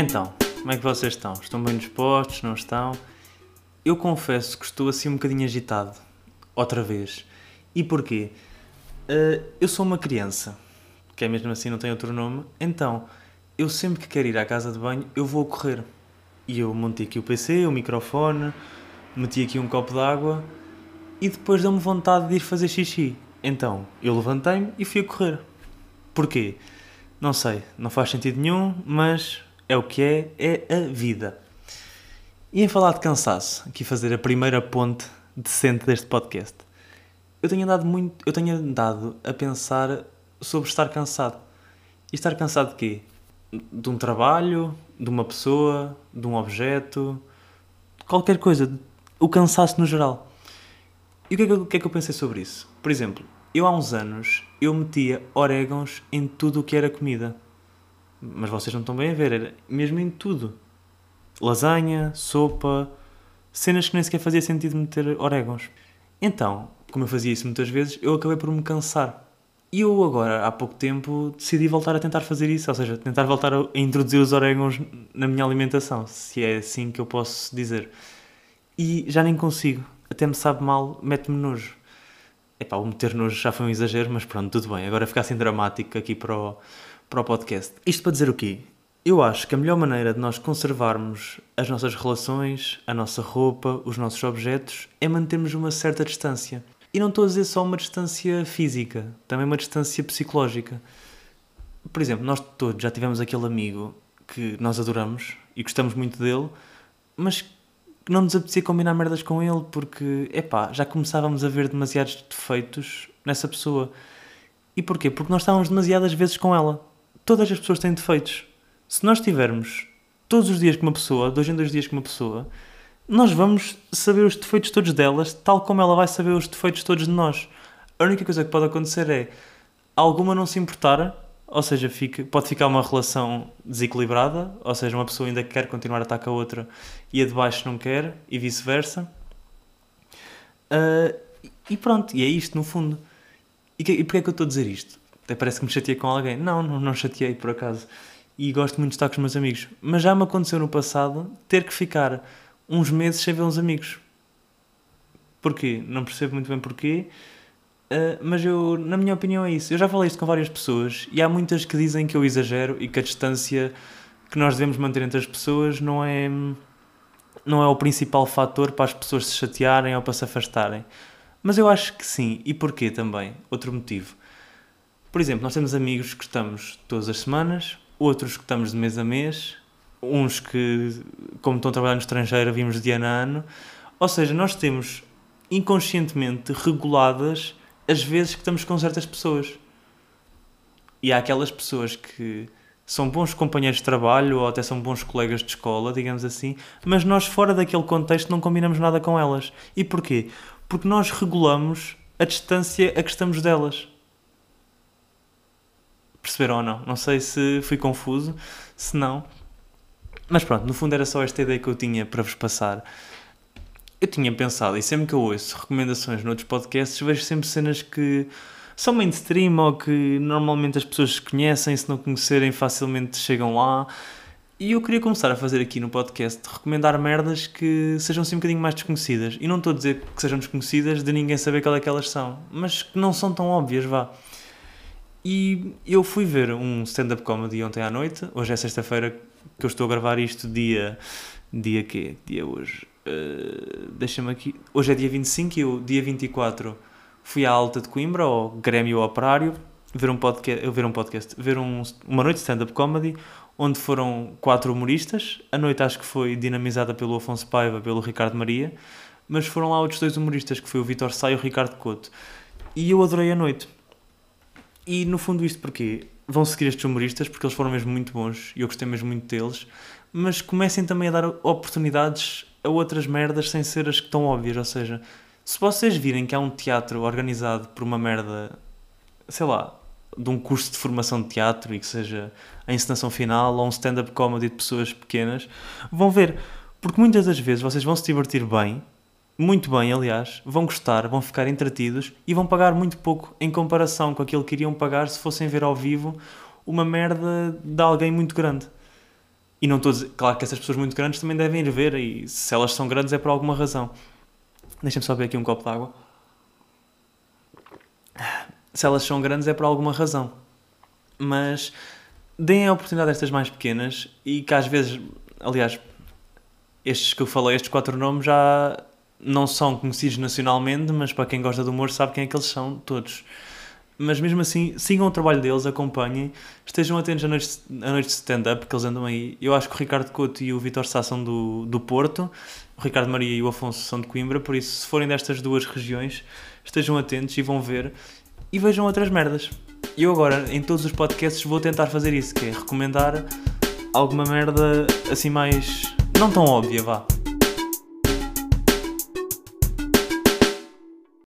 Então, como é que vocês estão? Estão bem dispostos? Não estão? Eu confesso que estou assim um bocadinho agitado. Outra vez. E porquê? Uh, eu sou uma criança, que é mesmo assim, não tem outro nome. Então, eu sempre que quero ir à casa de banho, eu vou correr. E eu montei aqui o PC, o microfone, meti aqui um copo de água e depois deu-me vontade de ir fazer xixi. Então, eu levantei-me e fui a correr. Porquê? Não sei, não faz sentido nenhum, mas é o que é, é a vida. E em falar de cansaço, aqui fazer a primeira ponte decente deste podcast. Eu tenho andado muito, eu tenho andado a pensar sobre estar cansado. E estar cansado de quê? De um trabalho, de uma pessoa, de um objeto, qualquer coisa, o cansaço no geral. E o que, é que, eu, que é que eu pensei sobre isso? Por exemplo, eu há uns anos eu metia orégãos em tudo o que era comida. Mas vocês não estão bem a ver, era mesmo em tudo. Lasanha, sopa, cenas que nem sequer fazia sentido meter orégãos. Então, como eu fazia isso muitas vezes, eu acabei por me cansar. E eu agora, há pouco tempo, decidi voltar a tentar fazer isso, ou seja, tentar voltar a introduzir os orégãos na minha alimentação, se é assim que eu posso dizer. E já nem consigo, até me sabe mal, mete-me nojo. Epá, o meter nojo já foi um exagero, mas pronto, tudo bem. Agora ficar assim dramático aqui para o, para o podcast. Isto para dizer o quê? Eu acho que a melhor maneira de nós conservarmos as nossas relações, a nossa roupa, os nossos objetos, é mantermos uma certa distância. E não estou a dizer só uma distância física, também uma distância psicológica. Por exemplo, nós todos já tivemos aquele amigo que nós adoramos e gostamos muito dele, mas não nos apetecia combinar merdas com ele porque, epá, já começávamos a ver demasiados defeitos nessa pessoa. E porquê? Porque nós estávamos demasiadas vezes com ela. Todas as pessoas têm defeitos. Se nós estivermos todos os dias com uma pessoa, dois em dois dias com uma pessoa, nós vamos saber os defeitos todos delas, tal como ela vai saber os defeitos todos de nós. A única coisa que pode acontecer é alguma não se importar, ou seja, fica, pode ficar uma relação desequilibrada, ou seja, uma pessoa ainda quer continuar a estar com a outra e a de baixo não quer, e vice-versa. Uh, e pronto, e é isto no fundo. E, que, e porquê é que eu estou a dizer isto? Até parece que me chateei com alguém. Não, não, não chateei por acaso. E gosto muito de estar com os meus amigos. Mas já me aconteceu no passado ter que ficar uns meses sem ver uns amigos. Porquê? Não percebo muito bem porquê, uh, mas eu, na minha opinião, é isso. Eu já falei isto com várias pessoas e há muitas que dizem que eu exagero e que a distância que nós devemos manter entre as pessoas não é, não é o principal fator para as pessoas se chatearem ou para se afastarem. Mas eu acho que sim. E porquê também? Outro motivo. Por exemplo, nós temos amigos que estamos todas as semanas, outros que estamos de mês a mês, uns que, como estão a trabalhar no estrangeiro, vimos de ano a ano. Ou seja, nós temos inconscientemente reguladas as vezes que estamos com certas pessoas. E há aquelas pessoas que são bons companheiros de trabalho ou até são bons colegas de escola, digamos assim, mas nós fora daquele contexto não combinamos nada com elas. E porquê? Porque nós regulamos a distância a que estamos delas. Perceberam ou não? Não sei se fui confuso, se não. Mas pronto, no fundo era só esta ideia que eu tinha para vos passar. Eu tinha pensado, e sempre que eu ouço recomendações noutros podcasts, vejo sempre cenas que são mainstream ou que normalmente as pessoas conhecem, se não conhecerem facilmente chegam lá. E eu queria começar a fazer aqui no podcast recomendar merdas que sejam assim um bocadinho mais desconhecidas. E não estou a dizer que sejam desconhecidas de ninguém saber qual é que elas são, mas que não são tão óbvias, vá. E eu fui ver um stand-up comedy ontem à noite. Hoje é sexta-feira que eu estou a gravar isto, dia. Dia quê? Dia hoje. Uh, Deixa-me aqui. Hoje é dia 25 e eu, dia 24, fui à Alta de Coimbra, ao Grêmio Operário, ver um podcast, ver um podcast, ver um, uma noite de stand-up comedy, onde foram quatro humoristas. A noite acho que foi dinamizada pelo Afonso Paiva, pelo Ricardo Maria, mas foram lá outros dois humoristas, que foi o Vitor Sá e o Ricardo Couto. E eu adorei a noite e no fundo isto porque vão seguir estes humoristas porque eles foram mesmo muito bons e eu gostei mesmo muito deles, mas comecem também a dar oportunidades a outras merdas sem ser as que estão óbvias, ou seja, se vocês virem que há um teatro organizado por uma merda, sei lá, de um curso de formação de teatro e que seja a encenação final ou um stand-up comedy de pessoas pequenas, vão ver, porque muitas das vezes vocês vão se divertir bem muito bem, aliás, vão gostar, vão ficar entretidos e vão pagar muito pouco em comparação com aquilo que iriam pagar se fossem ver ao vivo uma merda de alguém muito grande. E não estou a dizer, claro que essas pessoas muito grandes também devem ir ver, e se elas são grandes é por alguma razão. Deixa-me só beber aqui um copo de água. Se elas são grandes é por alguma razão. Mas deem a oportunidade a estas mais pequenas e que às vezes, aliás, estes que eu falei, estes quatro nomes já não são conhecidos nacionalmente, mas para quem gosta do humor sabe quem é que eles são todos. Mas mesmo assim, sigam o trabalho deles, acompanhem, estejam atentos a noites, a noites de stand-up, que eles andam aí. Eu acho que o Ricardo Couto e o Vitor Sá são do, do Porto, o Ricardo Maria e o Afonso são de Coimbra, por isso, se forem destas duas regiões, estejam atentos e vão ver e vejam outras merdas. Eu agora, em todos os podcasts, vou tentar fazer isso, que é recomendar alguma merda assim mais. não tão óbvia, vá.